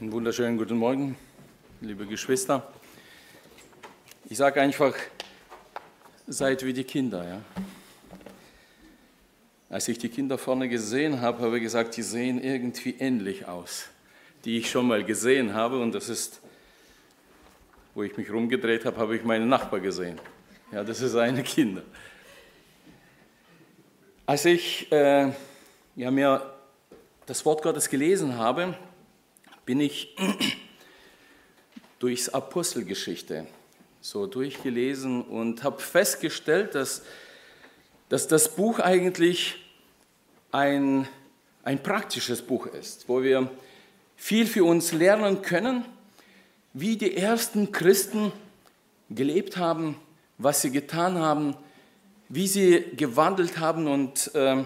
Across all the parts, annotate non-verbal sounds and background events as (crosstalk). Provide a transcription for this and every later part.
Einen wunderschönen guten Morgen, liebe Geschwister. Ich sage einfach, seid wie die Kinder. Ja? Als ich die Kinder vorne gesehen habe, habe ich gesagt, die sehen irgendwie ähnlich aus, die ich schon mal gesehen habe. Und das ist, wo ich mich rumgedreht habe, habe ich meinen Nachbar gesehen. Ja, das ist seine Kinder. Als ich äh, ja, mir das Wort Gottes gelesen habe, bin ich (clears throat) durchs Apostelgeschichte so durchgelesen und habe festgestellt, dass, dass das Buch eigentlich ein, ein praktisches Buch ist, wo wir viel für uns lernen können, wie die ersten Christen gelebt haben, was sie getan haben, wie sie gewandelt haben und äh,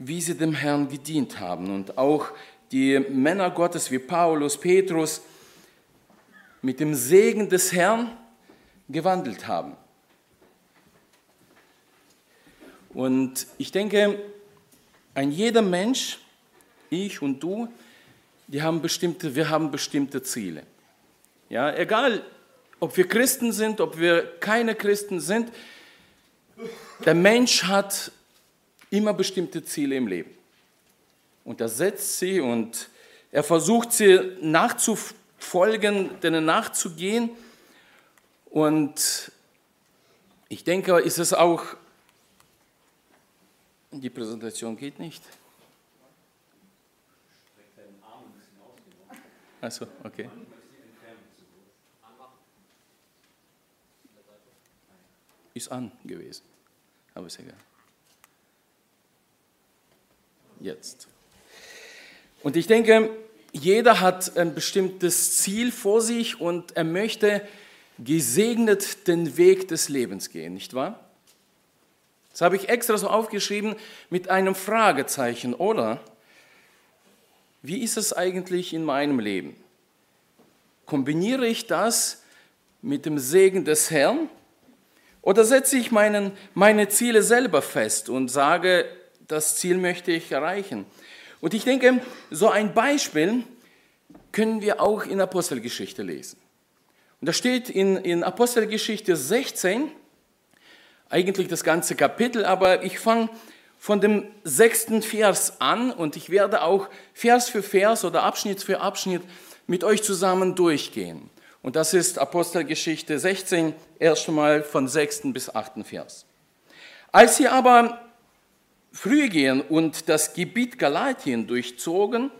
wie sie dem Herrn gedient haben. Und auch die Männer Gottes wie Paulus, Petrus mit dem Segen des Herrn gewandelt haben. Und ich denke, ein jeder Mensch, ich und du, die haben bestimmte, wir haben bestimmte Ziele. Ja, egal, ob wir Christen sind, ob wir keine Christen sind, der Mensch hat immer bestimmte Ziele im Leben und er setzt sie und er versucht sie nachzufolgen, denen nachzugehen. Und ich denke, ist es auch, die Präsentation geht nicht. Also, okay. Ist an gewesen, aber ist egal. Jetzt. Und ich denke, jeder hat ein bestimmtes Ziel vor sich und er möchte gesegnet den Weg des Lebens gehen, nicht wahr? Das habe ich extra so aufgeschrieben mit einem Fragezeichen, oder? Wie ist es eigentlich in meinem Leben? Kombiniere ich das mit dem Segen des Herrn oder setze ich meinen, meine Ziele selber fest und sage, das Ziel möchte ich erreichen? Und ich denke, so ein Beispiel können wir auch in Apostelgeschichte lesen. Und da steht in, in Apostelgeschichte 16, eigentlich das ganze Kapitel, aber ich fange von dem sechsten Vers an und ich werde auch Vers für Vers oder Abschnitt für Abschnitt mit euch zusammen durchgehen. Und das ist Apostelgeschichte 16, erst einmal von sechsten bis achten Vers. Als sie aber Phrygien und das Gebiet Galatien durchzogen,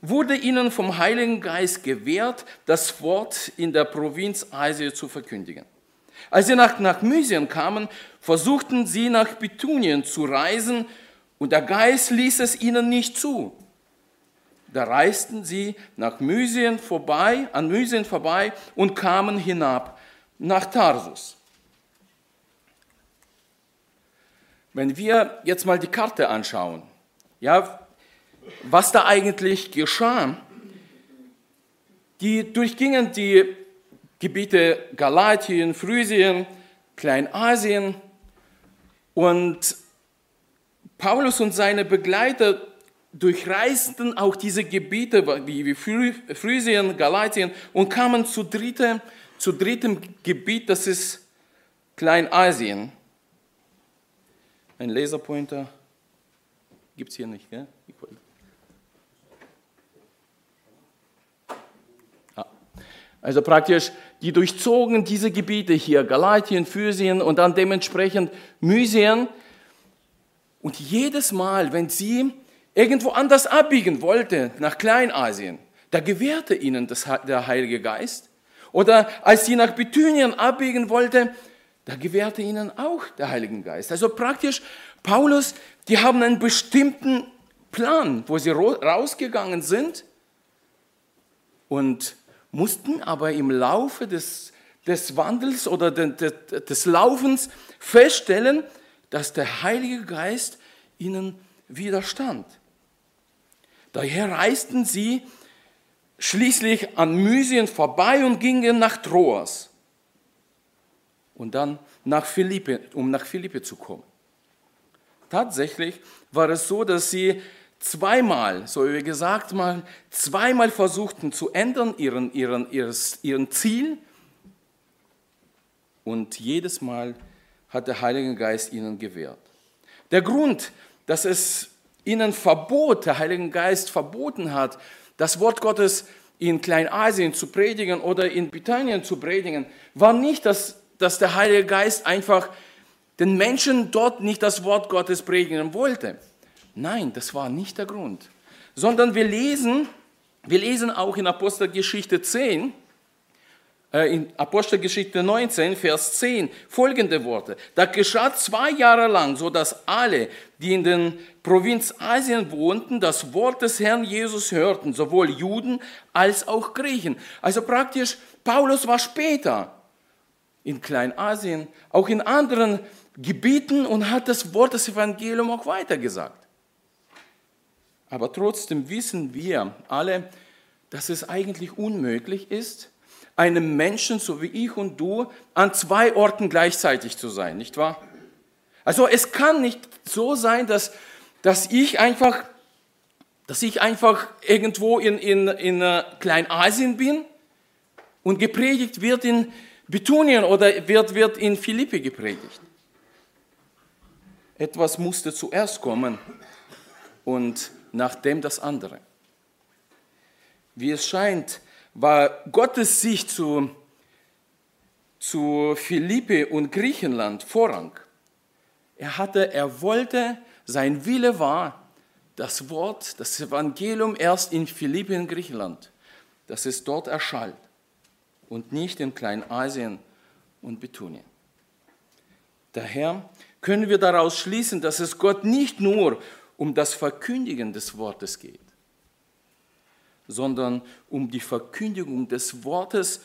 wurde ihnen vom Heiligen Geist gewährt, das Wort in der Provinz Asia zu verkündigen. Als sie nach, nach Mysien kamen, versuchten sie nach Bithynien zu reisen und der Geist ließ es ihnen nicht zu. Da reisten sie nach Mysien vorbei, an Mysien vorbei und kamen hinab nach Tarsus. Wenn wir jetzt mal die Karte anschauen, ja, was da eigentlich geschah, die durchgingen die Gebiete Galatien, Phrysien, Kleinasien und Paulus und seine Begleiter durchreisten auch diese Gebiete wie Phrysien, Galatien und kamen zu, dritte, zu drittem Gebiet, das ist Kleinasien. Ein Laserpointer gibt es hier nicht, gell? Ah. Also praktisch, die durchzogen diese Gebiete hier, Galatien, Physien und dann dementsprechend Mysien. Und jedes Mal, wenn sie irgendwo anders abbiegen wollte, nach Kleinasien, da gewährte ihnen das, der Heilige Geist. Oder als sie nach Bithynien abbiegen wollte, da gewährte ihnen auch der Heilige Geist. Also praktisch, Paulus, die haben einen bestimmten Plan, wo sie rausgegangen sind und mussten aber im Laufe des, des Wandels oder des, des Laufens feststellen, dass der Heilige Geist ihnen widerstand. Daher reisten sie schließlich an Mysien vorbei und gingen nach Troas und dann nach Philippe, um nach Philippe zu kommen. Tatsächlich war es so, dass sie zweimal, so wie gesagt haben, zweimal versuchten zu ändern, ihren, ihren, ihres, ihren Ziel. Und jedes Mal hat der Heilige Geist ihnen gewährt. Der Grund, dass es ihnen verbot, der Heilige Geist verboten hat, das Wort Gottes in Kleinasien zu predigen oder in Britannien zu predigen, war nicht, dass, dass der Heilige Geist einfach den Menschen dort nicht das Wort Gottes predigen wollte. Nein, das war nicht der Grund. Sondern wir lesen, wir lesen auch in Apostelgeschichte 10, äh, in Apostelgeschichte 19, Vers 10, folgende Worte. Da geschah zwei Jahre lang, so dass alle, die in den Provinz Asien wohnten, das Wort des Herrn Jesus hörten, sowohl Juden als auch Griechen. Also praktisch, Paulus war später in Kleinasien, auch in anderen Gebieten und hat das Wort des Evangeliums auch weitergesagt. Aber trotzdem wissen wir alle, dass es eigentlich unmöglich ist, einem Menschen, so wie ich und du, an zwei Orten gleichzeitig zu sein, nicht wahr? Also es kann nicht so sein, dass, dass ich einfach, dass ich einfach irgendwo in, in, in äh, Kleinasien bin und gepredigt wird in Bithunien oder wird, wird in Philippi gepredigt. Etwas musste zuerst kommen und nachdem das andere. Wie es scheint, war Gottes Sicht zu, zu Philippi und Griechenland Vorrang. Er hatte, er wollte, sein Wille war, das Wort, das Evangelium erst in Philippi in Griechenland, dass es dort erschallt und nicht in Kleinasien und Bithunien. Daher können wir daraus schließen, dass es Gott nicht nur um das Verkündigen des Wortes geht, sondern um die Verkündigung des Wortes,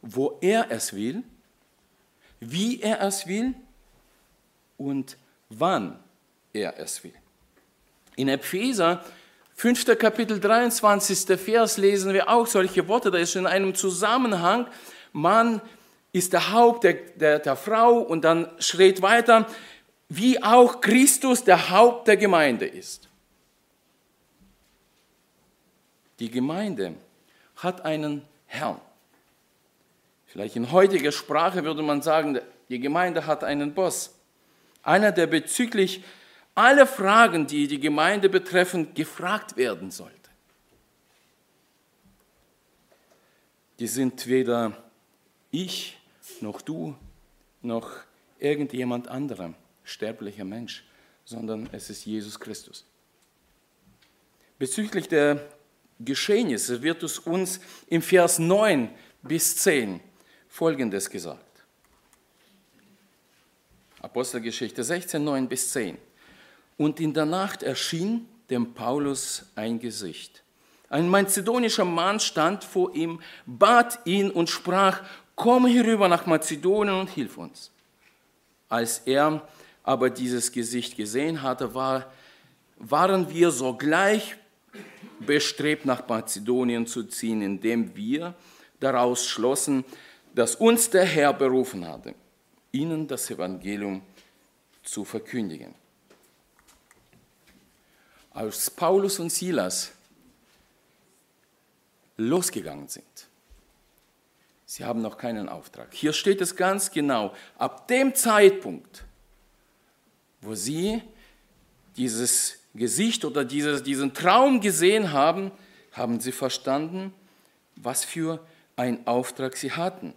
wo er es will, wie er es will und wann er es will. In Epheser 5. Kapitel 23. Vers lesen wir auch solche Worte, da ist in einem Zusammenhang, Mann ist der Haupt der, der, der Frau und dann schreit weiter, wie auch Christus der Haupt der Gemeinde ist. Die Gemeinde hat einen Herrn. Vielleicht in heutiger Sprache würde man sagen, die Gemeinde hat einen Boss. Einer, der bezüglich aller Fragen, die die Gemeinde betreffen, gefragt werden sollte. Die sind weder ich, noch du, noch irgendjemand anderem sterblicher Mensch, sondern es ist Jesus Christus. Bezüglich der Geschehnisse wird es uns im Vers 9 bis 10 Folgendes gesagt. Apostelgeschichte 16, 9 bis 10. Und in der Nacht erschien dem Paulus ein Gesicht. Ein mazedonischer Mann stand vor ihm, bat ihn und sprach, komm herüber nach Mazedonien und hilf uns. Als er aber dieses Gesicht gesehen hatte, war, waren wir sogleich bestrebt, nach Mazedonien zu ziehen, indem wir daraus schlossen, dass uns der Herr berufen hatte, ihnen das Evangelium zu verkündigen. Als Paulus und Silas losgegangen sind, sie haben noch keinen Auftrag. Hier steht es ganz genau, ab dem Zeitpunkt, wo sie dieses Gesicht oder dieses, diesen Traum gesehen haben, haben sie verstanden, was für einen Auftrag sie hatten.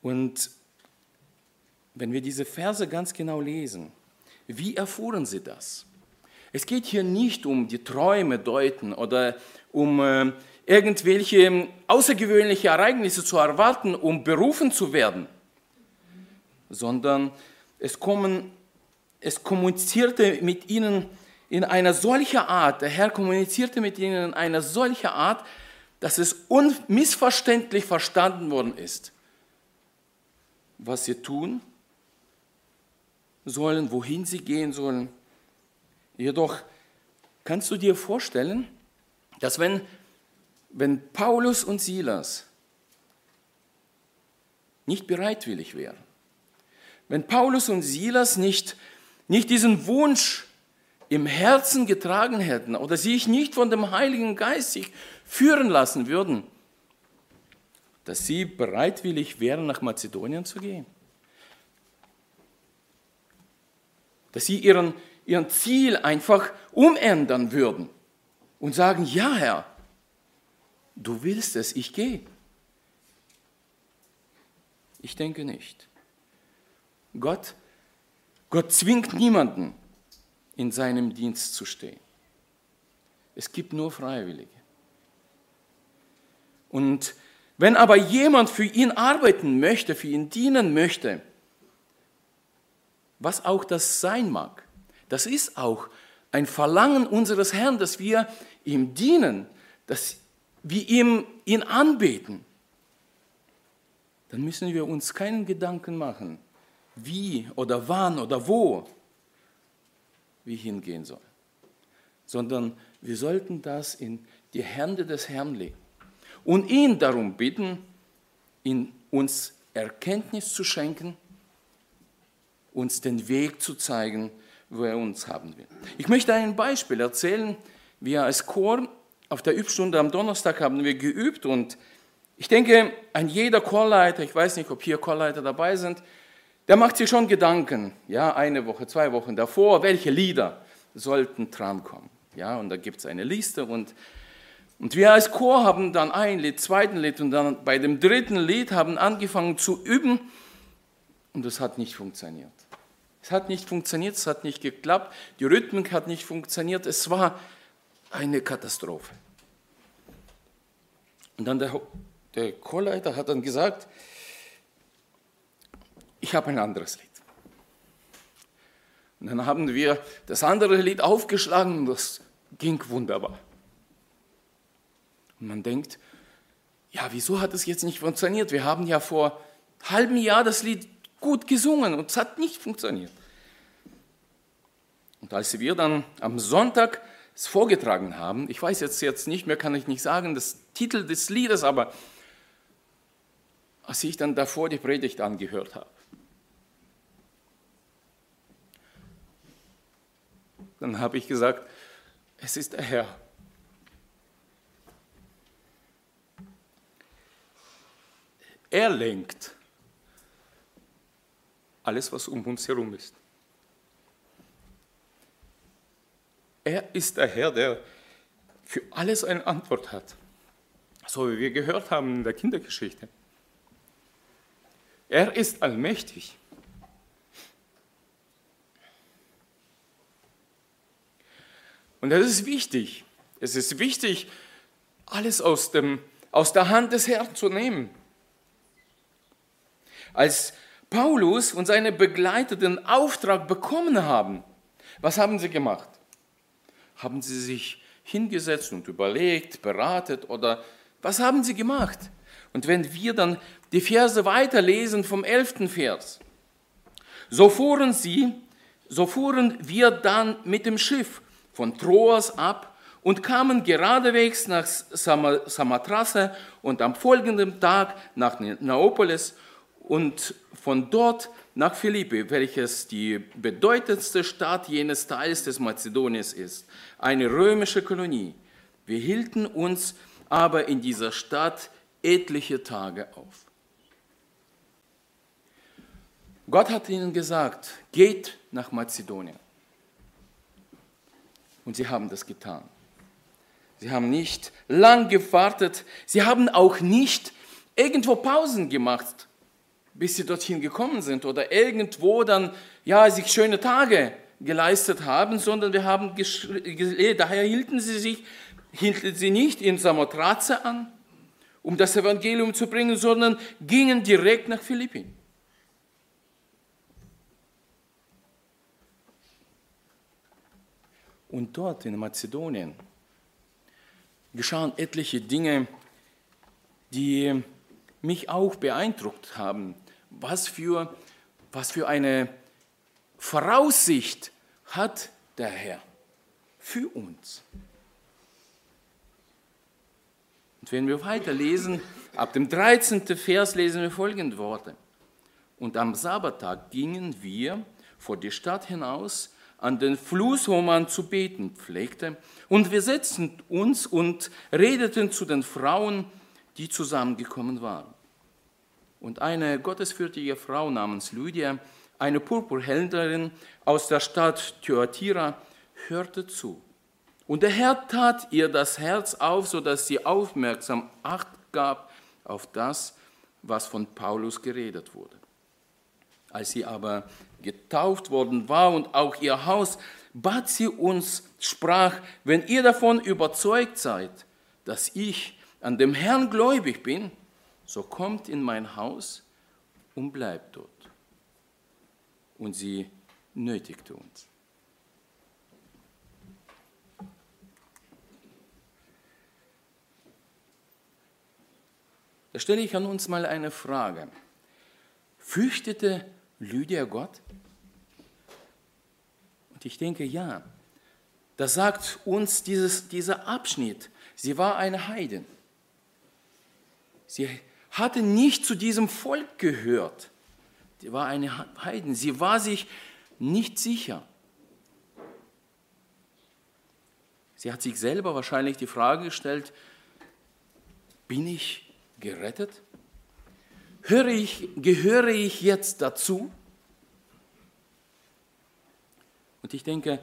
Und wenn wir diese Verse ganz genau lesen, wie erfuhren sie das? Es geht hier nicht um die Träume deuten oder um äh, irgendwelche außergewöhnliche Ereignisse zu erwarten, um berufen zu werden, sondern es, kommen, es kommunizierte mit ihnen in einer solchen Art, der Herr kommunizierte mit ihnen in einer solchen Art, dass es unmissverständlich verstanden worden ist, was sie tun sollen, wohin sie gehen sollen. Jedoch kannst du dir vorstellen, dass wenn wenn Paulus und Silas nicht bereitwillig wären, wenn Paulus und Silas nicht, nicht diesen Wunsch im Herzen getragen hätten oder sich nicht von dem Heiligen Geist sich führen lassen würden, dass sie bereitwillig wären, nach Mazedonien zu gehen. Dass sie ihren, ihren Ziel einfach umändern würden und sagen, ja Herr, du willst es, ich gehe. Ich denke nicht. Gott, Gott zwingt niemanden, in seinem Dienst zu stehen. Es gibt nur Freiwillige. Und wenn aber jemand für ihn arbeiten möchte, für ihn dienen möchte, was auch das sein mag, das ist auch ein Verlangen unseres Herrn, dass wir ihm dienen, dass wir ihm ihn anbeten, dann müssen wir uns keinen Gedanken machen, wie oder wann oder wo wir hingehen sollen, sondern wir sollten das in die Hände des Herrn legen und ihn darum bitten, in uns Erkenntnis zu schenken, uns den Weg zu zeigen, wo er uns haben will. Ich möchte ein Beispiel erzählen. Wir als Chor auf der Übstunde am Donnerstag haben wir geübt und ich denke, ein jeder Chorleiter, ich weiß nicht, ob hier Chorleiter dabei sind, der macht sich schon Gedanken, ja, eine Woche, zwei Wochen davor, welche Lieder sollten drankommen. Ja, und da gibt es eine Liste und, und wir als Chor haben dann ein Lied, zweiten Lied und dann bei dem dritten Lied haben angefangen zu üben und es hat nicht funktioniert. Es hat nicht funktioniert, es hat nicht geklappt, die Rhythmik hat nicht funktioniert, es war eine Katastrophe. Und dann der, der Chorleiter hat dann gesagt, ich habe ein anderes Lied. Und dann haben wir das andere Lied aufgeschlagen und das ging wunderbar. Und man denkt, ja, wieso hat es jetzt nicht funktioniert? Wir haben ja vor halben Jahr das Lied gut gesungen und es hat nicht funktioniert. Und als wir dann am Sonntag es vorgetragen haben, ich weiß jetzt, jetzt nicht mehr, kann ich nicht sagen, das Titel des Liedes, aber als ich dann davor die Predigt angehört habe, Dann habe ich gesagt, es ist der Herr. Er lenkt alles, was um uns herum ist. Er ist der Herr, der für alles eine Antwort hat. So wie wir gehört haben in der Kindergeschichte. Er ist allmächtig. Und das ist wichtig. Es ist wichtig, alles aus, dem, aus der Hand des Herrn zu nehmen. Als Paulus und seine Begleiter den Auftrag bekommen haben, was haben sie gemacht? Haben sie sich hingesetzt und überlegt, beratet oder was haben sie gemacht? Und wenn wir dann die Verse weiterlesen vom elften Vers, so fuhren sie, so fuhren wir dann mit dem Schiff von Troas ab und kamen geradewegs nach Samothrace und am folgenden Tag nach Neapolis und von dort nach Philippi, welches die bedeutendste Stadt jenes Teils des Mazedoniens ist, eine römische Kolonie. Wir hielten uns aber in dieser Stadt etliche Tage auf. Gott hat ihnen gesagt, geht nach Mazedonien. Und sie haben das getan. Sie haben nicht lang gewartet. Sie haben auch nicht irgendwo Pausen gemacht, bis sie dorthin gekommen sind oder irgendwo dann ja sich schöne Tage geleistet haben, sondern wir haben daher hielten sie sich hielten sie nicht in Samothrace an, um das Evangelium zu bringen, sondern gingen direkt nach Philippi. Und dort in Mazedonien geschahen etliche Dinge, die mich auch beeindruckt haben. Was für, was für eine Voraussicht hat der Herr für uns. Und wenn wir weiterlesen, ab dem 13. Vers lesen wir folgende Worte. Und am Sabbattag gingen wir vor die Stadt hinaus an den Fluss, wo man zu beten pflegte. Und wir setzten uns und redeten zu den Frauen, die zusammengekommen waren. Und eine gottesfürchtige Frau namens Lydia, eine Purpurhändlerin aus der Stadt Thyatira, hörte zu. Und der Herr tat ihr das Herz auf, sodass sie aufmerksam Acht gab auf das, was von Paulus geredet wurde. Als sie aber getauft worden war und auch ihr Haus, bat sie uns, sprach, wenn ihr davon überzeugt seid, dass ich an dem Herrn gläubig bin, so kommt in mein Haus und bleibt dort. Und sie nötigte uns. Da stelle ich an uns mal eine Frage. Fürchtete Lydia Gott? Und ich denke, ja. Das sagt uns dieses, dieser Abschnitt. Sie war eine Heidin. Sie hatte nicht zu diesem Volk gehört. Sie war eine Heiden. Sie war sich nicht sicher. Sie hat sich selber wahrscheinlich die Frage gestellt, bin ich gerettet? Höre ich, gehöre ich jetzt dazu? Und ich denke,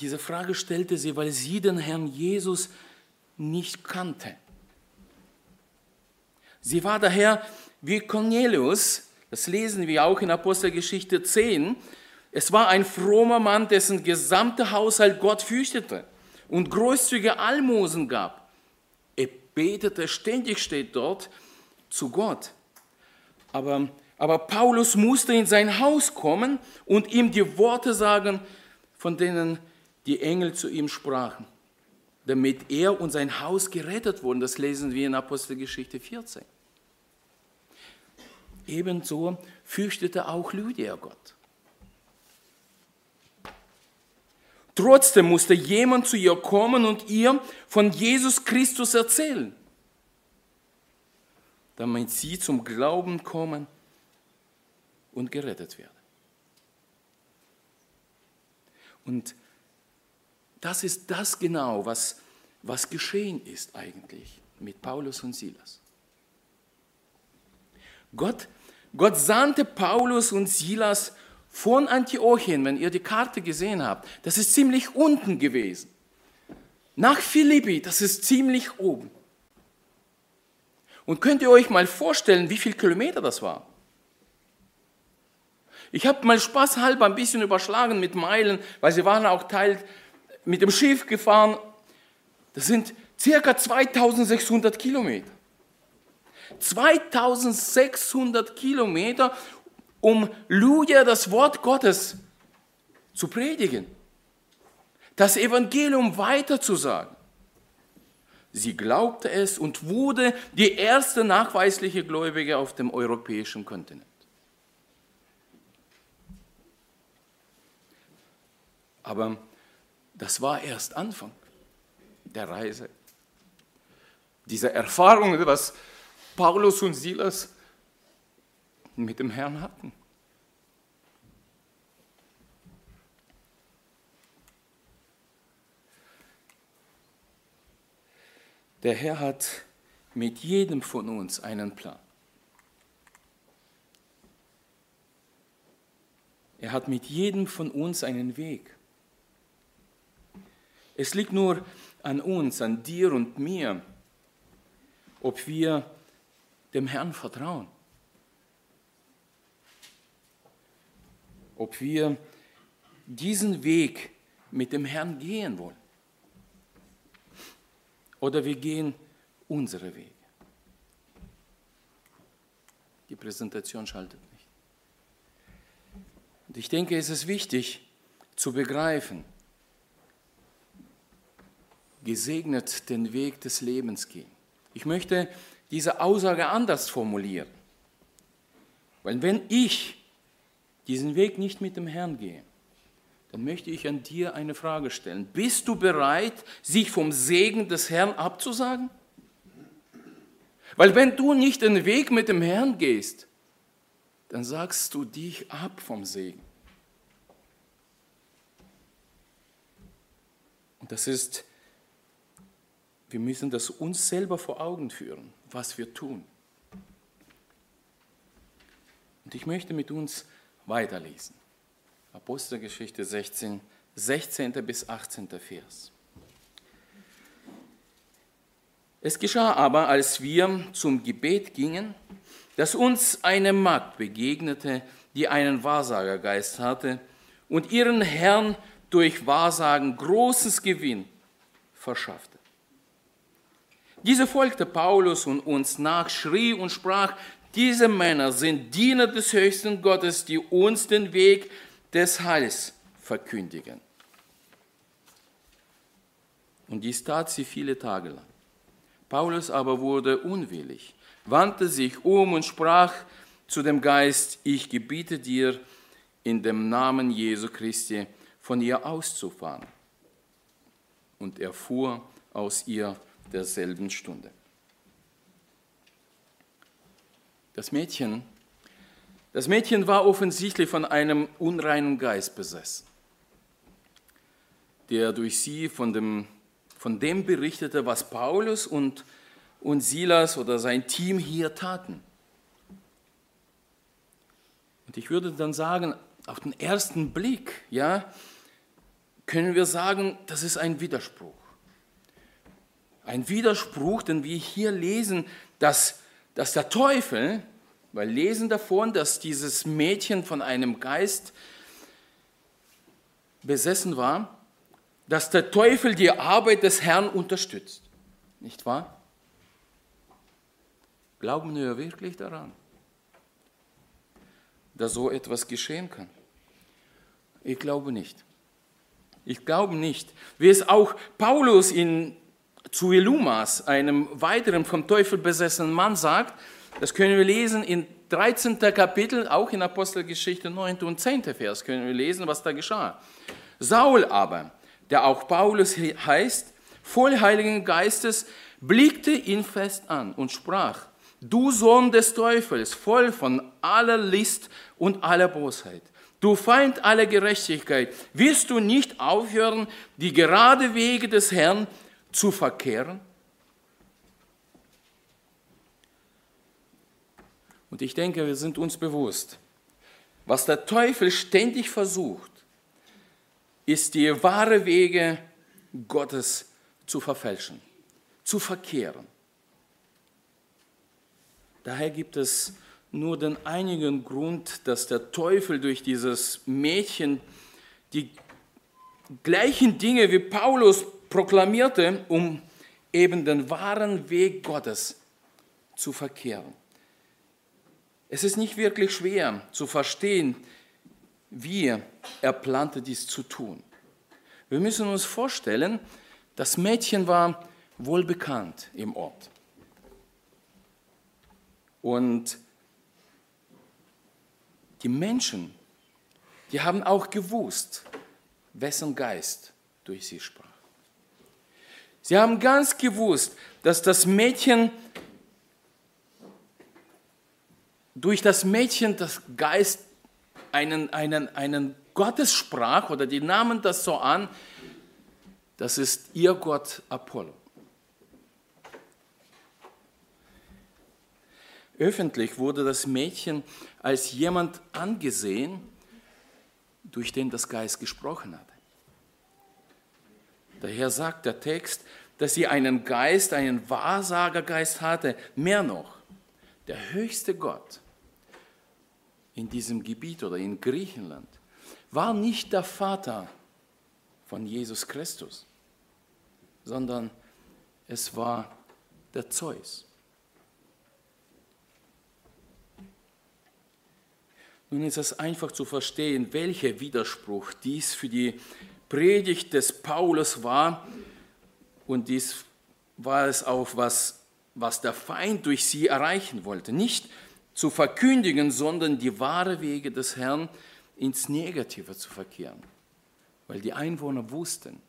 diese Frage stellte sie, weil sie den Herrn Jesus nicht kannte. Sie war daher wie Cornelius, das lesen wir auch in Apostelgeschichte 10. Es war ein frommer Mann, dessen gesamter Haushalt Gott fürchtete und großzügige Almosen gab. Er betete ständig, steht dort, zu Gott. Aber, aber Paulus musste in sein Haus kommen und ihm die Worte sagen, von denen die Engel zu ihm sprachen, damit er und sein Haus gerettet wurden. Das lesen wir in Apostelgeschichte 14. Ebenso fürchtete auch Lydia Gott. Trotzdem musste jemand zu ihr kommen und ihr von Jesus Christus erzählen damit sie zum Glauben kommen und gerettet werden. Und das ist das genau, was, was geschehen ist eigentlich mit Paulus und Silas. Gott, Gott sandte Paulus und Silas von Antiochien, wenn ihr die Karte gesehen habt, das ist ziemlich unten gewesen, nach Philippi, das ist ziemlich oben. Und könnt ihr euch mal vorstellen, wie viele Kilometer das war? Ich habe mal spaßhalber ein bisschen überschlagen mit Meilen, weil sie waren auch Teil mit dem Schiff gefahren. Das sind circa 2600 Kilometer. 2600 Kilometer, um Lydia das Wort Gottes zu predigen, das Evangelium weiterzusagen. Sie glaubte es und wurde die erste nachweisliche Gläubige auf dem europäischen Kontinent. Aber das war erst Anfang der Reise. Diese Erfahrung, was Paulus und Silas mit dem Herrn hatten. Der Herr hat mit jedem von uns einen Plan. Er hat mit jedem von uns einen Weg. Es liegt nur an uns, an dir und mir, ob wir dem Herrn vertrauen. Ob wir diesen Weg mit dem Herrn gehen wollen oder wir gehen unsere Wege. Die Präsentation schaltet nicht. Und ich denke, es ist wichtig zu begreifen, gesegnet den Weg des Lebens gehen. Ich möchte diese Aussage anders formulieren. Weil wenn ich diesen Weg nicht mit dem Herrn gehe, dann möchte ich an dir eine Frage stellen. Bist du bereit, sich vom Segen des Herrn abzusagen? Weil wenn du nicht den Weg mit dem Herrn gehst, dann sagst du dich ab vom Segen. Und das ist, wir müssen das uns selber vor Augen führen, was wir tun. Und ich möchte mit uns weiterlesen. Apostelgeschichte 16, 16. bis 18. Vers. Es geschah aber, als wir zum Gebet gingen, dass uns eine Magd begegnete, die einen Wahrsagergeist hatte und ihren Herrn durch Wahrsagen großes Gewinn verschaffte. Diese folgte Paulus und uns nach, schrie und sprach, diese Männer sind Diener des höchsten Gottes, die uns den Weg des Heils verkündigen. Und dies tat sie viele Tage lang. Paulus aber wurde unwillig, wandte sich um und sprach zu dem Geist, ich gebiete dir in dem Namen Jesu Christi von ihr auszufahren. Und er fuhr aus ihr derselben Stunde. Das Mädchen, das Mädchen war offensichtlich von einem unreinen Geist besessen, der durch sie von dem von dem berichtete, was Paulus und, und Silas oder sein Team hier taten. Und ich würde dann sagen, auf den ersten Blick, ja, können wir sagen, das ist ein Widerspruch. Ein Widerspruch, denn wir hier lesen, dass, dass der Teufel, weil lesen davon, dass dieses Mädchen von einem Geist besessen war, dass der Teufel die Arbeit des Herrn unterstützt. Nicht wahr? Glauben wir wirklich daran, dass so etwas geschehen kann? Ich glaube nicht. Ich glaube nicht. Wie es auch Paulus in zu Elumas, einem weiteren vom Teufel besessenen Mann, sagt, das können wir lesen in 13. Kapitel, auch in Apostelgeschichte 9. und 10. Vers können wir lesen, was da geschah. Saul aber, der auch Paulus heißt, voll Heiligen Geistes, blickte ihn fest an und sprach, du Sohn des Teufels, voll von aller List und aller Bosheit, du Feind aller Gerechtigkeit, wirst du nicht aufhören, die gerade Wege des Herrn zu verkehren? Und ich denke, wir sind uns bewusst, was der Teufel ständig versucht, ist die wahre Wege Gottes zu verfälschen, zu verkehren. Daher gibt es nur den einigen Grund, dass der Teufel durch dieses Mädchen die gleichen Dinge wie Paulus proklamierte, um eben den wahren Weg Gottes zu verkehren. Es ist nicht wirklich schwer zu verstehen, wie er plante dies zu tun. Wir müssen uns vorstellen, das Mädchen war wohl bekannt im Ort. Und die Menschen, die haben auch gewusst, wessen Geist durch sie sprach. Sie haben ganz gewusst, dass das Mädchen, durch das Mädchen das Geist einen, einen, einen Gottessprach oder die nahmen das so an, das ist ihr Gott Apollo. Öffentlich wurde das Mädchen als jemand angesehen, durch den das Geist gesprochen hat. Daher sagt der Text, dass sie einen Geist, einen Wahrsagergeist hatte. Mehr noch, der höchste Gott in diesem Gebiet oder in Griechenland war nicht der Vater von Jesus Christus, sondern es war der Zeus. Nun ist es einfach zu verstehen, welcher Widerspruch dies für die Predigt des Paulus war und dies war es auch, was, was der Feind durch sie erreichen wollte. Nicht zu verkündigen, sondern die wahre Wege des Herrn ins Negative zu verkehren. Weil die Einwohner wussten,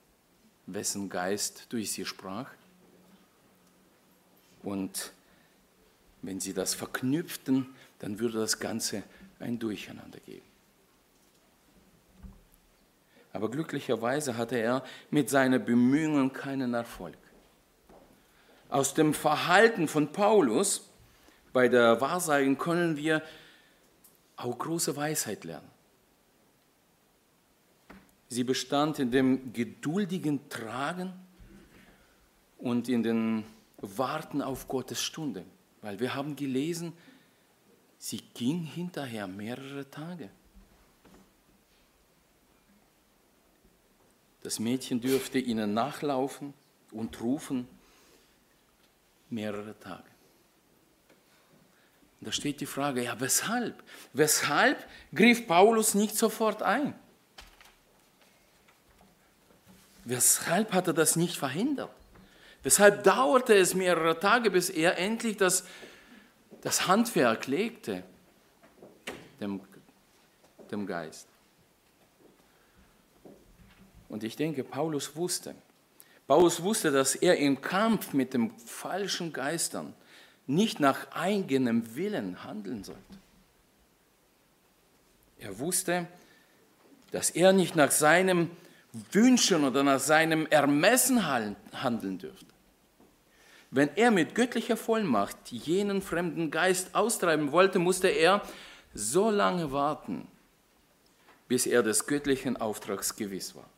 wessen Geist durch sie sprach. Und wenn sie das verknüpften, dann würde das Ganze ein Durcheinander geben. Aber glücklicherweise hatte er mit seinen Bemühungen keinen Erfolg. Aus dem Verhalten von Paulus bei der Wahrsagen können wir auch große Weisheit lernen. Sie bestand in dem geduldigen Tragen und in den Warten auf Gottes Stunde. Weil wir haben gelesen, sie ging hinterher mehrere Tage. Das Mädchen dürfte ihnen nachlaufen und rufen mehrere Tage. Da steht die Frage, ja, weshalb? Weshalb griff Paulus nicht sofort ein? Weshalb hat er das nicht verhindert? Weshalb dauerte es mehrere Tage, bis er endlich das, das Handwerk legte, dem, dem Geist? Und ich denke, Paulus wusste, Paulus wusste, dass er im Kampf mit den falschen Geistern nicht nach eigenem Willen handeln sollte. Er wusste, dass er nicht nach seinem Wünschen oder nach seinem Ermessen handeln dürfte. Wenn er mit göttlicher Vollmacht jenen fremden Geist austreiben wollte, musste er so lange warten, bis er des göttlichen Auftrags gewiss war.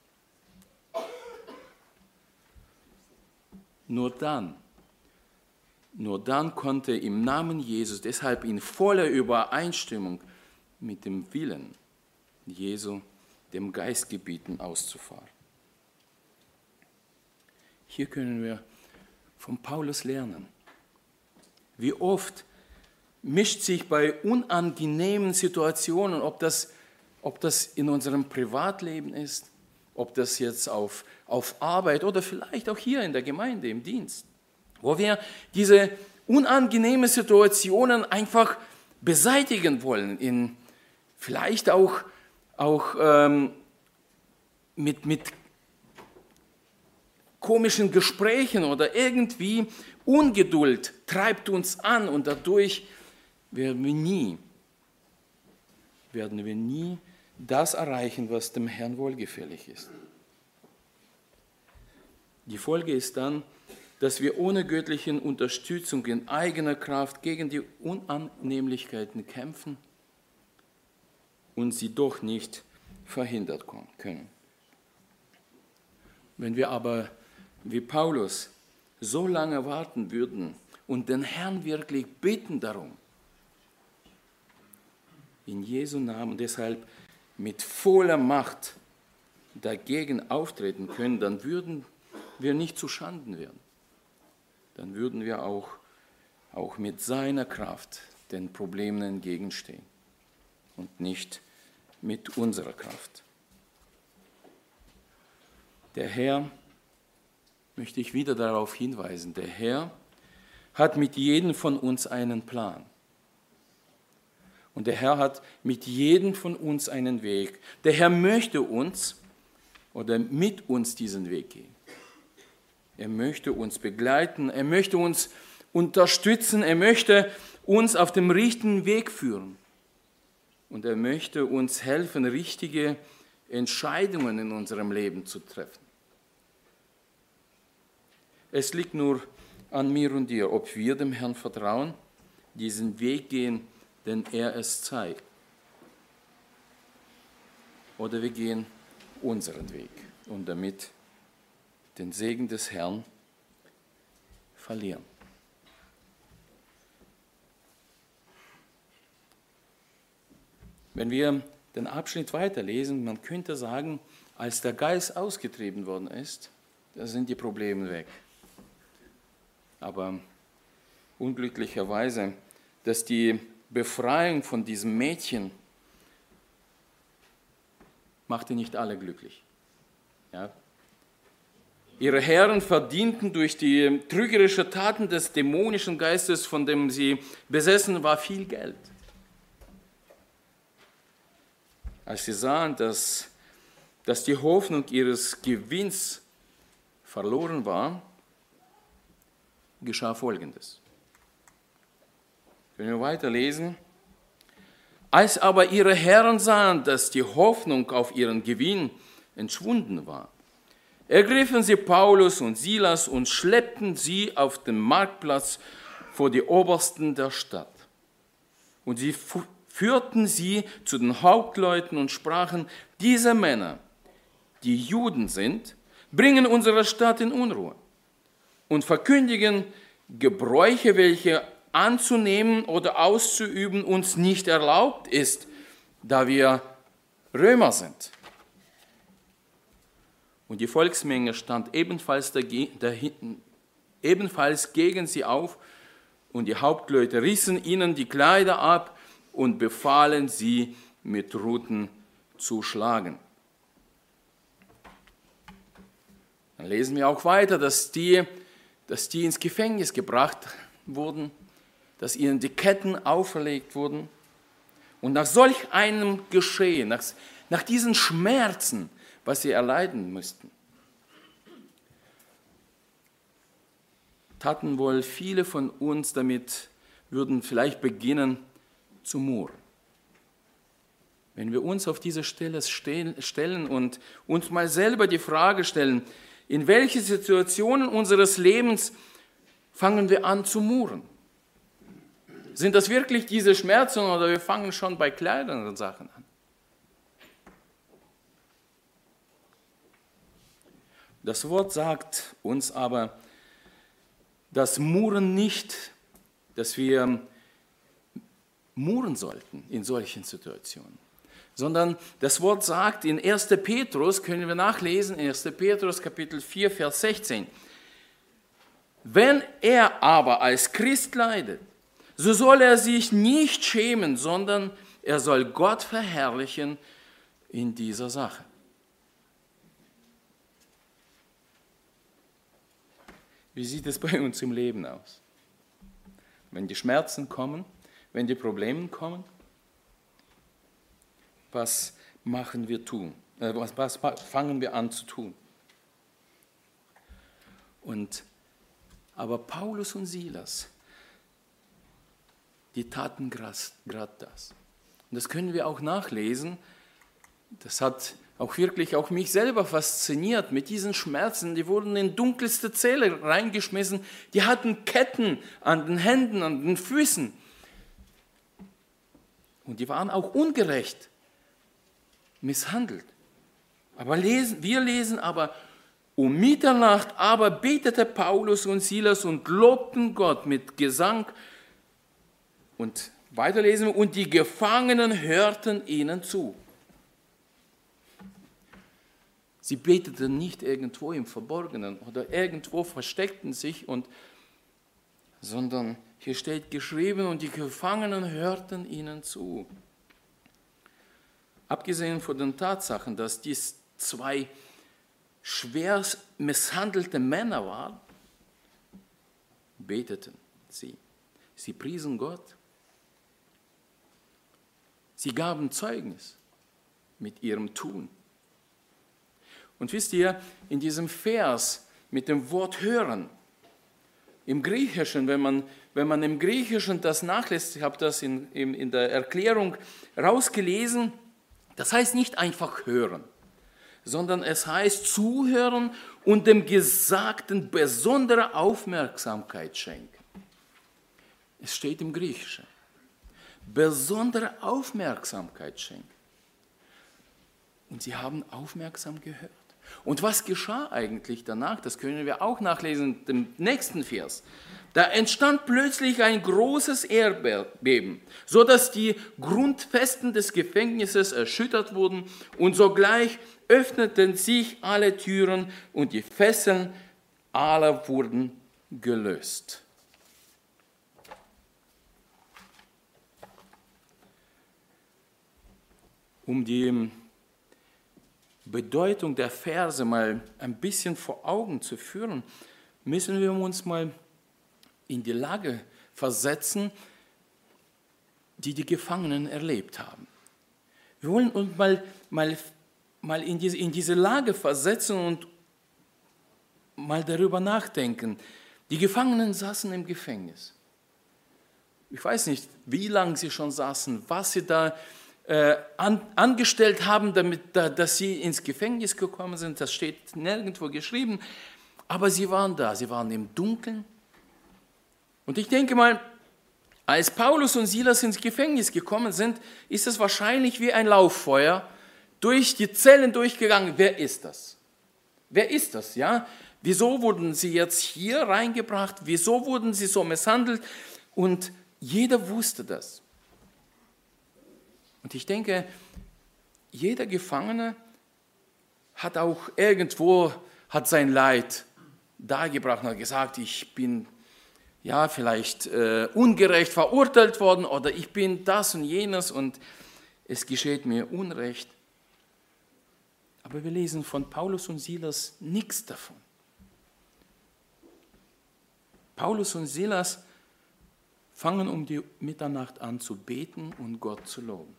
Nur dann nur dann konnte im Namen Jesus, deshalb in voller Übereinstimmung mit dem Willen Jesu, dem Geist gebieten, auszufahren. Hier können wir von Paulus lernen. Wie oft mischt sich bei unangenehmen Situationen, ob das, ob das in unserem Privatleben ist, ob das jetzt auf, auf Arbeit oder vielleicht auch hier in der Gemeinde im Dienst, wo wir diese unangenehmen Situationen einfach beseitigen wollen, in vielleicht auch, auch ähm, mit, mit komischen Gesprächen oder irgendwie Ungeduld treibt uns an und dadurch werden wir nie, werden wir nie das erreichen, was dem Herrn wohlgefällig ist. Die Folge ist dann, dass wir ohne göttliche Unterstützung in eigener Kraft gegen die Unannehmlichkeiten kämpfen und sie doch nicht verhindert können. Wenn wir aber wie Paulus so lange warten würden und den Herrn wirklich bitten darum, in Jesu Namen deshalb mit voller Macht dagegen auftreten können, dann würden wir nicht zu Schanden werden dann würden wir auch, auch mit seiner Kraft den Problemen entgegenstehen und nicht mit unserer Kraft. Der Herr, möchte ich wieder darauf hinweisen, der Herr hat mit jedem von uns einen Plan. Und der Herr hat mit jedem von uns einen Weg. Der Herr möchte uns oder mit uns diesen Weg gehen. Er möchte uns begleiten, er möchte uns unterstützen, er möchte uns auf dem richtigen Weg führen. Und er möchte uns helfen, richtige Entscheidungen in unserem Leben zu treffen. Es liegt nur an mir und dir, ob wir dem Herrn vertrauen, diesen Weg gehen, den er es zeigt. Oder wir gehen unseren Weg und damit den Segen des Herrn verlieren. Wenn wir den Abschnitt weiterlesen, man könnte sagen, als der Geist ausgetrieben worden ist, da sind die Probleme weg. Aber unglücklicherweise, dass die Befreiung von diesem Mädchen machte nicht alle glücklich. Ja, Ihre Herren verdienten durch die trügerischen Taten des dämonischen Geistes, von dem sie besessen war, viel Geld. Als sie sahen, dass, dass die Hoffnung ihres Gewinns verloren war, geschah Folgendes. Wenn wir weiterlesen, Als aber ihre Herren sahen, dass die Hoffnung auf ihren Gewinn entschwunden war, ergriffen sie Paulus und Silas und schleppten sie auf den Marktplatz vor die Obersten der Stadt. Und sie führten sie zu den Hauptleuten und sprachen, diese Männer, die Juden sind, bringen unsere Stadt in Unruhe und verkündigen Gebräuche, welche anzunehmen oder auszuüben uns nicht erlaubt ist, da wir Römer sind. Und die Volksmenge stand ebenfalls, dagegen, ebenfalls gegen sie auf und die Hauptleute rissen ihnen die Kleider ab und befahlen sie mit Ruten zu schlagen. Dann lesen wir auch weiter, dass die, dass die ins Gefängnis gebracht wurden dass ihnen die Ketten auferlegt wurden. Und nach solch einem Geschehen, nach, nach diesen Schmerzen, was sie erleiden müssten, taten wohl viele von uns damit, würden vielleicht beginnen zu murren. Wenn wir uns auf diese Stelle stellen und uns mal selber die Frage stellen, in welche Situationen unseres Lebens fangen wir an zu murren? Sind das wirklich diese Schmerzen oder wir fangen schon bei kleineren Sachen an? Das Wort sagt uns aber, dass Murren nicht, dass wir murren sollten in solchen Situationen, sondern das Wort sagt in 1. Petrus, können wir nachlesen, 1. Petrus Kapitel 4, Vers 16, wenn er aber als Christ leidet, so soll er sich nicht schämen, sondern er soll Gott verherrlichen in dieser Sache. Wie sieht es bei uns im Leben aus? Wenn die Schmerzen kommen, wenn die Probleme kommen, was machen wir tun? Äh, was, was fangen wir an zu tun? Und aber Paulus und Silas, die taten gerade das. Und das können wir auch nachlesen. Das hat auch wirklich auch mich selber fasziniert mit diesen Schmerzen. Die wurden in dunkelste Zelle reingeschmissen. Die hatten Ketten an den Händen, an den Füßen. Und die waren auch ungerecht misshandelt. Aber lesen, wir lesen aber, um Mitternacht aber betete Paulus und Silas und lobten Gott mit Gesang und weiterlesen und die Gefangenen hörten ihnen zu. Sie beteten nicht irgendwo im Verborgenen oder irgendwo versteckten sich, und, sondern hier steht geschrieben, und die Gefangenen hörten ihnen zu. Abgesehen von den Tatsachen, dass dies zwei schwer misshandelte Männer waren, beteten sie. Sie priesen Gott Sie gaben Zeugnis mit ihrem Tun. Und wisst ihr, in diesem Vers mit dem Wort hören, im Griechischen, wenn man, wenn man im Griechischen das nachlässt, ich habe das in, in, in der Erklärung rausgelesen, das heißt nicht einfach hören, sondern es heißt zuhören und dem Gesagten besondere Aufmerksamkeit schenken. Es steht im Griechischen besondere Aufmerksamkeit schenken. Und sie haben aufmerksam gehört. Und was geschah eigentlich danach? Das können wir auch nachlesen im nächsten Vers. Da entstand plötzlich ein großes Erdbeben, so dass die Grundfesten des Gefängnisses erschüttert wurden und sogleich öffneten sich alle Türen und die Fesseln aller wurden gelöst. um die Bedeutung der Verse mal ein bisschen vor Augen zu führen, müssen wir uns mal in die Lage versetzen, die die Gefangenen erlebt haben. Wir wollen uns mal, mal, mal in, diese, in diese Lage versetzen und mal darüber nachdenken. Die Gefangenen saßen im Gefängnis. ich weiß nicht, wie lange sie schon saßen, was sie da an, angestellt haben, damit, da, dass sie ins Gefängnis gekommen sind. Das steht nirgendwo geschrieben. Aber sie waren da, sie waren im Dunkeln. Und ich denke mal, als Paulus und Silas ins Gefängnis gekommen sind, ist es wahrscheinlich wie ein Lauffeuer durch die Zellen durchgegangen. Wer ist das? Wer ist das? Ja? Wieso wurden sie jetzt hier reingebracht? Wieso wurden sie so misshandelt? Und jeder wusste das. Und ich denke, jeder Gefangene hat auch irgendwo hat sein Leid dargebracht und hat gesagt, ich bin ja vielleicht äh, ungerecht verurteilt worden oder ich bin das und jenes und es geschieht mir Unrecht. Aber wir lesen von Paulus und Silas nichts davon. Paulus und Silas fangen um die Mitternacht an zu beten und Gott zu loben.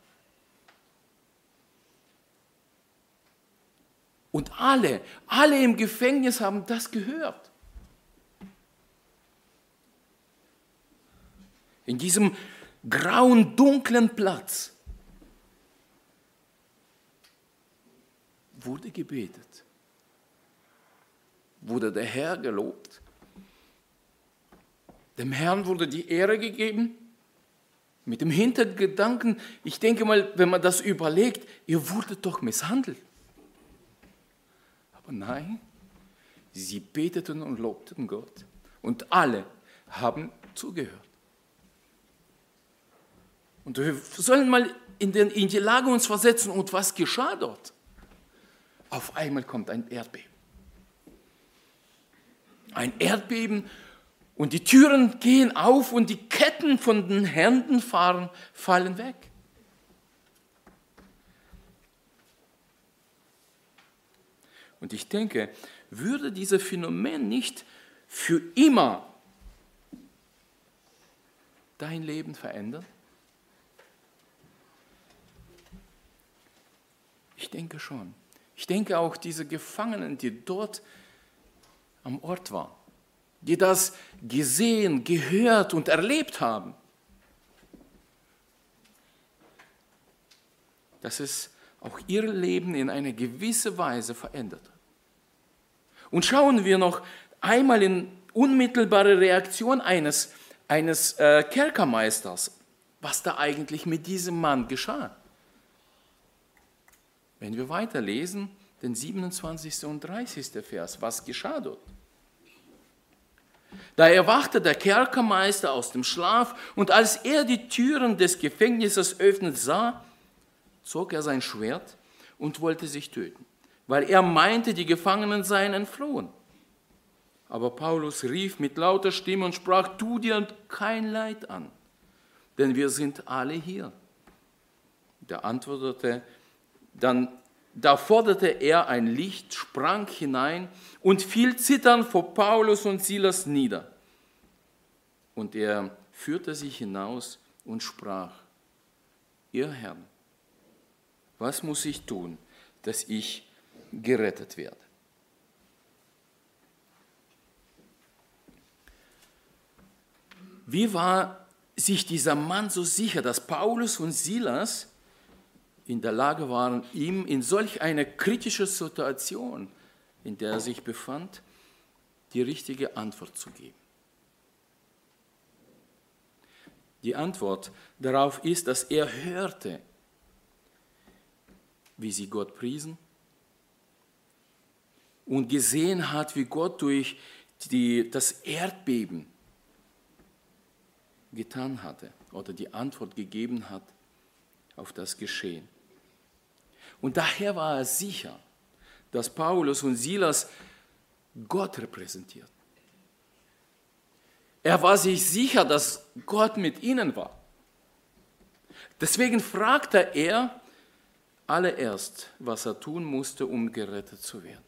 Und alle, alle im Gefängnis haben das gehört. In diesem grauen, dunklen Platz wurde gebetet, wurde der Herr gelobt, dem Herrn wurde die Ehre gegeben, mit dem Hintergedanken, ich denke mal, wenn man das überlegt, ihr wurdet doch misshandelt. Aber nein, sie beteten und lobten Gott. Und alle haben zugehört. Und wir sollen mal in, den, in die Lage uns versetzen. Und was geschah dort? Auf einmal kommt ein Erdbeben. Ein Erdbeben und die Türen gehen auf und die Ketten von den Händen fahren, fallen weg. Und ich denke, würde dieses Phänomen nicht für immer dein Leben verändern? Ich denke schon. Ich denke auch diese Gefangenen, die dort am Ort waren, die das gesehen, gehört und erlebt haben, dass es auch ihr Leben in eine gewisse Weise verändert. Und schauen wir noch einmal in unmittelbare Reaktion eines, eines äh, Kerkermeisters, was da eigentlich mit diesem Mann geschah. Wenn wir weiterlesen, den 27. und 30. Vers, was geschah dort? Da erwachte der Kerkermeister aus dem Schlaf und als er die Türen des Gefängnisses öffnet sah, zog er sein Schwert und wollte sich töten weil er meinte, die Gefangenen seien entflohen. Aber Paulus rief mit lauter Stimme und sprach, tu dir kein Leid an, denn wir sind alle hier. Da antwortete, dann, da forderte er ein Licht, sprang hinein und fiel zitternd vor Paulus und Silas nieder. Und er führte sie hinaus und sprach, ihr Herrn, was muss ich tun, dass ich gerettet werde. Wie war sich dieser Mann so sicher, dass Paulus und Silas in der Lage waren, ihm in solch eine kritische Situation, in der er sich befand, die richtige Antwort zu geben? Die Antwort darauf ist, dass er hörte, wie sie Gott priesen und gesehen hat, wie Gott durch die, das Erdbeben getan hatte oder die Antwort gegeben hat auf das Geschehen. Und daher war er sicher, dass Paulus und Silas Gott repräsentiert. Er war sich sicher, dass Gott mit ihnen war. Deswegen fragte er allererst, was er tun musste, um gerettet zu werden.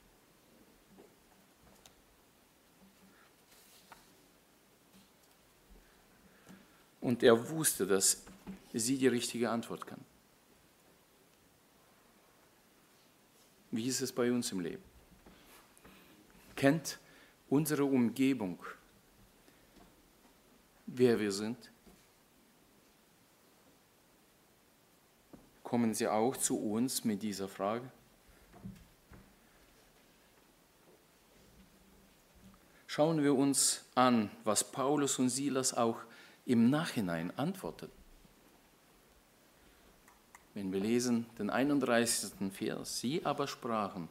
Und er wusste, dass sie die richtige Antwort kann. Wie ist es bei uns im Leben? Kennt unsere Umgebung, wer wir sind? Kommen sie auch zu uns mit dieser Frage? Schauen wir uns an, was Paulus und Silas auch im Nachhinein antworten. Wenn wir lesen den 31. Vers, sie aber sprachen,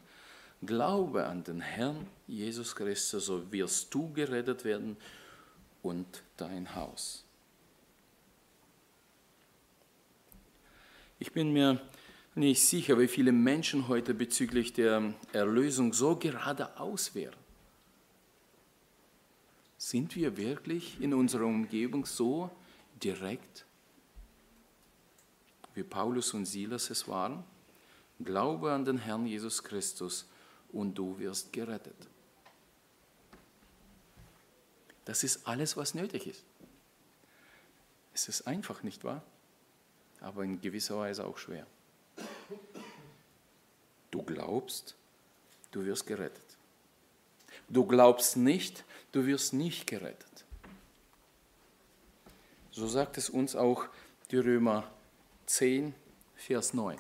Glaube an den Herrn Jesus Christus, so wirst du gerettet werden und dein Haus. Ich bin mir nicht sicher, wie viele Menschen heute bezüglich der Erlösung so geradeaus wären. Sind wir wirklich in unserer Umgebung so direkt, wie Paulus und Silas es waren? Glaube an den Herrn Jesus Christus und du wirst gerettet. Das ist alles, was nötig ist. Es ist einfach, nicht wahr? Aber in gewisser Weise auch schwer. Du glaubst, du wirst gerettet. Du glaubst nicht, du wirst nicht gerettet. So sagt es uns auch die Römer 10, Vers 9.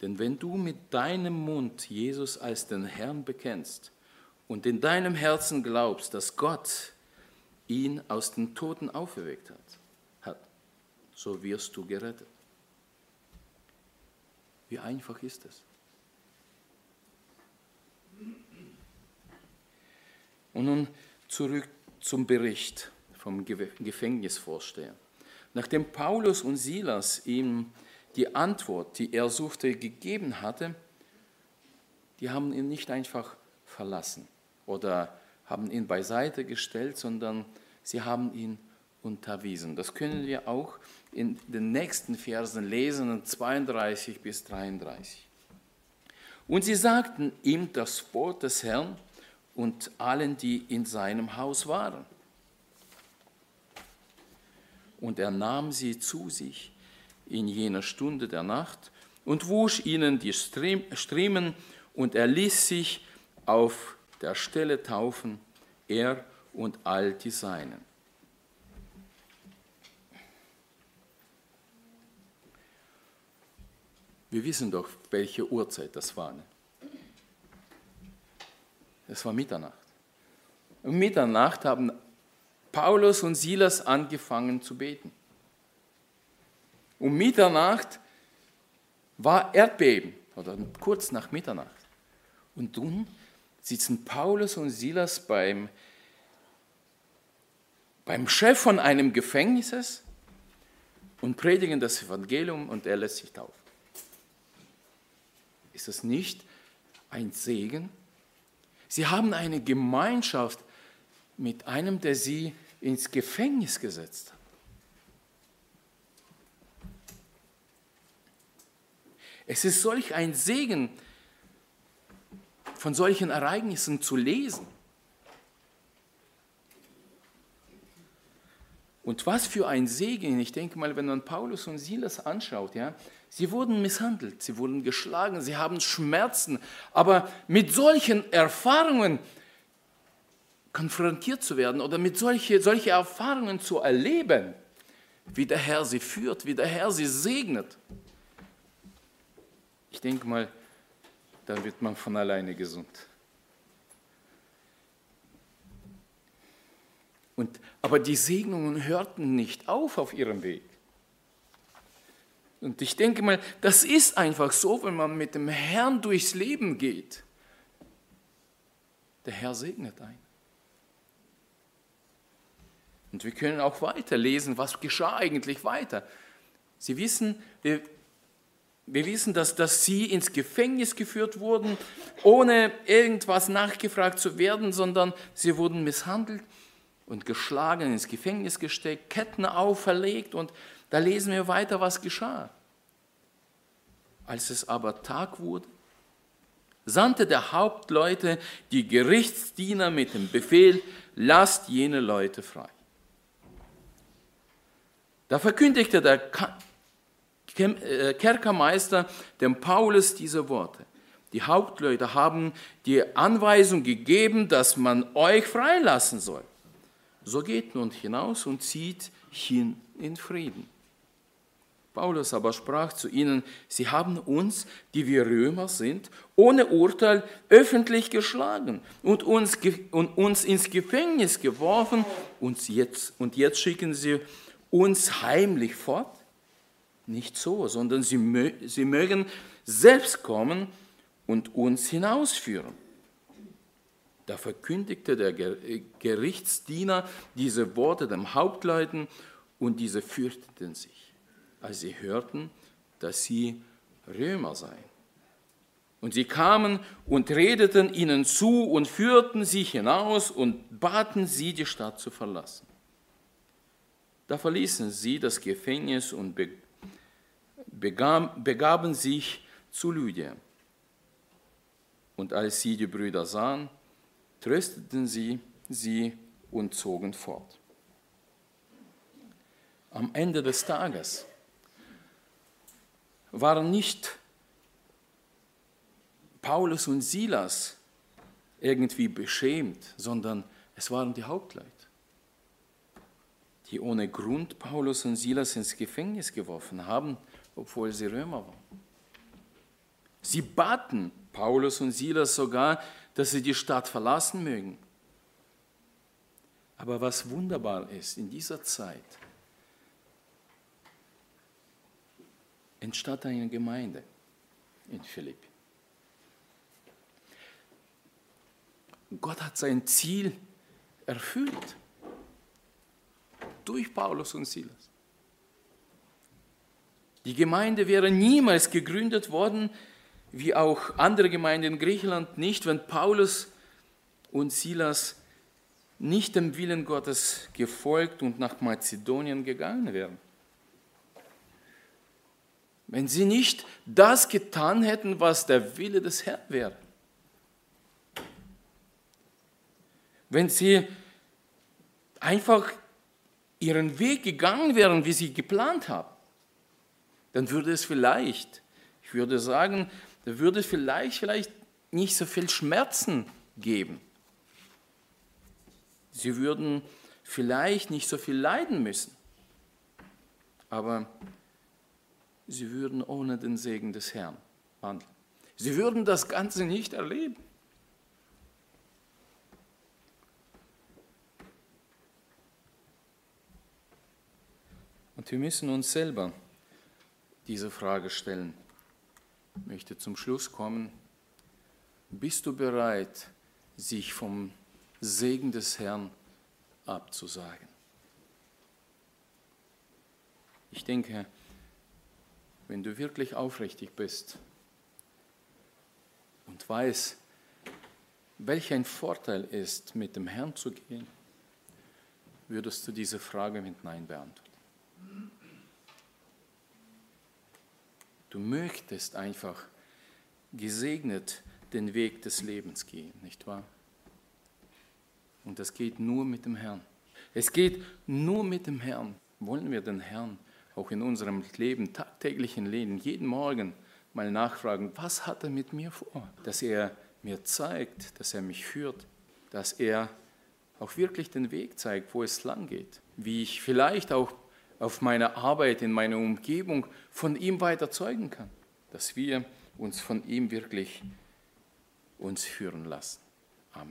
Denn wenn du mit deinem Mund Jesus als den Herrn bekennst und in deinem Herzen glaubst, dass Gott ihn aus den Toten auferweckt hat, hat so wirst du gerettet. Wie einfach ist es? Und nun zurück zum Bericht vom Gefängnisvorsteher. Nachdem Paulus und Silas ihm die Antwort, die er suchte, gegeben hatte, die haben ihn nicht einfach verlassen oder haben ihn beiseite gestellt, sondern sie haben ihn unterwiesen. Das können wir auch in den nächsten Versen lesen, 32 bis 33. Und sie sagten ihm das Wort des Herrn und allen, die in seinem Haus waren. Und er nahm sie zu sich in jener Stunde der Nacht und wusch ihnen die Striemen und er ließ sich auf der Stelle taufen, er und all die Seinen. Wir wissen doch, welche Uhrzeit das war. Ne? Es war Mitternacht. Um Mitternacht haben Paulus und Silas angefangen zu beten. Um Mitternacht war Erdbeben, oder kurz nach Mitternacht. Und nun sitzen Paulus und Silas beim, beim Chef von einem Gefängnisses und predigen das Evangelium und er lässt sich taufen. Ist das nicht ein Segen? Sie haben eine Gemeinschaft mit einem, der sie ins Gefängnis gesetzt hat. Es ist solch ein Segen, von solchen Ereignissen zu lesen. Und was für ein Segen, ich denke mal, wenn man Paulus und Silas anschaut, ja, sie wurden misshandelt, sie wurden geschlagen, sie haben Schmerzen, aber mit solchen Erfahrungen konfrontiert zu werden oder mit solche, solche Erfahrungen zu erleben, wie der Herr sie führt, wie der Herr sie segnet, ich denke mal, da wird man von alleine gesund. Und, aber die Segnungen hörten nicht auf auf ihrem Weg. Und ich denke mal, das ist einfach so, wenn man mit dem Herrn durchs Leben geht. Der Herr segnet einen. Und wir können auch weiterlesen, was geschah eigentlich weiter. Sie wissen, wir, wir wissen, dass, dass sie ins Gefängnis geführt wurden, ohne irgendwas nachgefragt zu werden, sondern sie wurden misshandelt und geschlagen, ins Gefängnis gesteckt, Ketten auferlegt und da lesen wir weiter, was geschah. Als es aber Tag wurde, sandte der Hauptleute die Gerichtsdiener mit dem Befehl, lasst jene Leute frei. Da verkündigte der äh, Kerkermeister dem Paulus diese Worte. Die Hauptleute haben die Anweisung gegeben, dass man euch freilassen soll. So geht nun hinaus und zieht hin in Frieden. Paulus aber sprach zu ihnen, sie haben uns, die wir Römer sind, ohne Urteil öffentlich geschlagen und uns, und uns ins Gefängnis geworfen und jetzt, und jetzt schicken sie uns heimlich fort? Nicht so, sondern sie, sie mögen selbst kommen und uns hinausführen. Da verkündigte der Gerichtsdiener diese Worte dem Hauptleuten und diese fürchteten sich, als sie hörten, dass sie Römer seien. Und sie kamen und redeten ihnen zu und führten sie hinaus und baten sie, die Stadt zu verlassen. Da verließen sie das Gefängnis und begaben sich zu Lydia. Und als sie die Brüder sahen, trösteten sie sie und zogen fort. Am Ende des Tages waren nicht Paulus und Silas irgendwie beschämt, sondern es waren die Hauptleute, die ohne Grund Paulus und Silas ins Gefängnis geworfen haben, obwohl sie Römer waren. Sie baten Paulus und Silas sogar, dass sie die Stadt verlassen mögen. Aber was wunderbar ist, in dieser Zeit entstand eine Gemeinde in Philippi. Gott hat sein Ziel erfüllt durch Paulus und Silas. Die Gemeinde wäre niemals gegründet worden, wie auch andere Gemeinden in Griechenland nicht, wenn Paulus und Silas nicht dem Willen Gottes gefolgt und nach Mazedonien gegangen wären. Wenn sie nicht das getan hätten, was der Wille des Herrn wäre. Wenn sie einfach ihren Weg gegangen wären, wie sie geplant haben, dann würde es vielleicht, ich würde sagen, da würde vielleicht, vielleicht nicht so viel Schmerzen geben. Sie würden vielleicht nicht so viel leiden müssen, aber sie würden ohne den Segen des Herrn wandeln. Sie würden das Ganze nicht erleben. Und wir müssen uns selber diese Frage stellen möchte zum Schluss kommen. Bist du bereit, sich vom Segen des Herrn abzusagen? Ich denke, wenn du wirklich aufrichtig bist und weißt, welch ein Vorteil ist, mit dem Herrn zu gehen, würdest du diese Frage mit Nein beantworten. Du möchtest einfach gesegnet den Weg des Lebens gehen, nicht wahr? Und das geht nur mit dem Herrn. Es geht nur mit dem Herrn. Wollen wir den Herrn auch in unserem Leben, tagtäglichen Leben, jeden Morgen mal nachfragen, was hat er mit mir vor? Dass er mir zeigt, dass er mich führt, dass er auch wirklich den Weg zeigt, wo es lang geht. Wie ich vielleicht auch auf meiner Arbeit, in meiner Umgebung von ihm weiter zeugen kann, dass wir uns von ihm wirklich uns führen lassen.